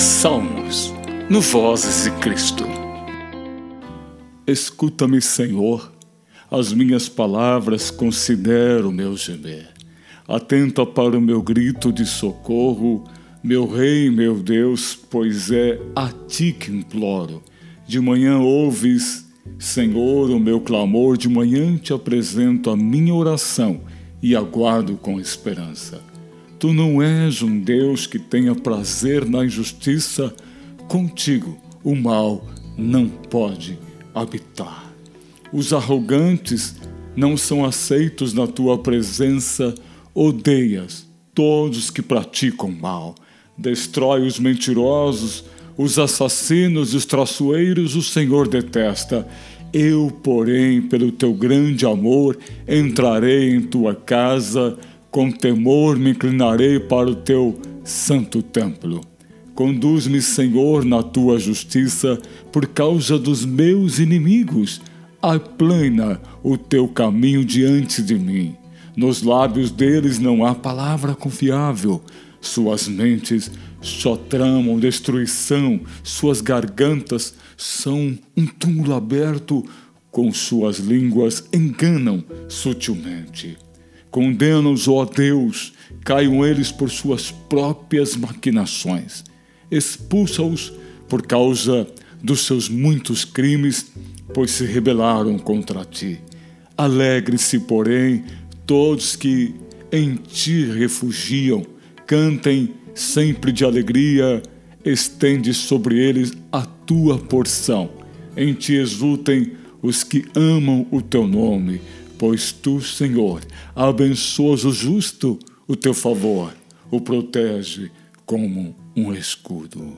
Salmos, no Vozes de Cristo. Escuta-me, Senhor, as minhas palavras considera o meu gemer. Atenta para o meu grito de socorro, meu Rei, meu Deus, pois é a ti que imploro. De manhã ouves, Senhor, o meu clamor, de manhã te apresento a minha oração e aguardo com esperança. Tu não és um Deus que tenha prazer na injustiça, contigo o mal não pode habitar. Os arrogantes não são aceitos na tua presença, odeias todos que praticam mal. Destrói os mentirosos, os assassinos e os traçoeiros, o Senhor detesta. Eu, porém, pelo teu grande amor, entrarei em tua casa com temor me inclinarei para o teu santo templo. Conduz-me, Senhor, na tua justiça, por causa dos meus inimigos. Aplana o teu caminho diante de mim. Nos lábios deles não há palavra confiável. Suas mentes só tramam destruição, suas gargantas são um túmulo aberto, com suas línguas enganam sutilmente. Condena-os, ó Deus, caiam eles por suas próprias maquinações. Expulsa-os por causa dos seus muitos crimes, pois se rebelaram contra ti. Alegre-se, porém, todos que em ti refugiam, cantem sempre de alegria, estende sobre eles a tua porção. Em ti exultem os que amam o teu nome pois tu, Senhor, abençoas o justo, o teu favor o protege como um escudo.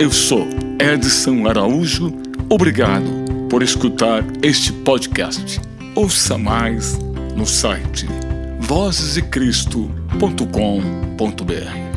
Eu sou Edson Araújo, obrigado por escutar este podcast. Ouça mais no site vozesdecristo.com.br.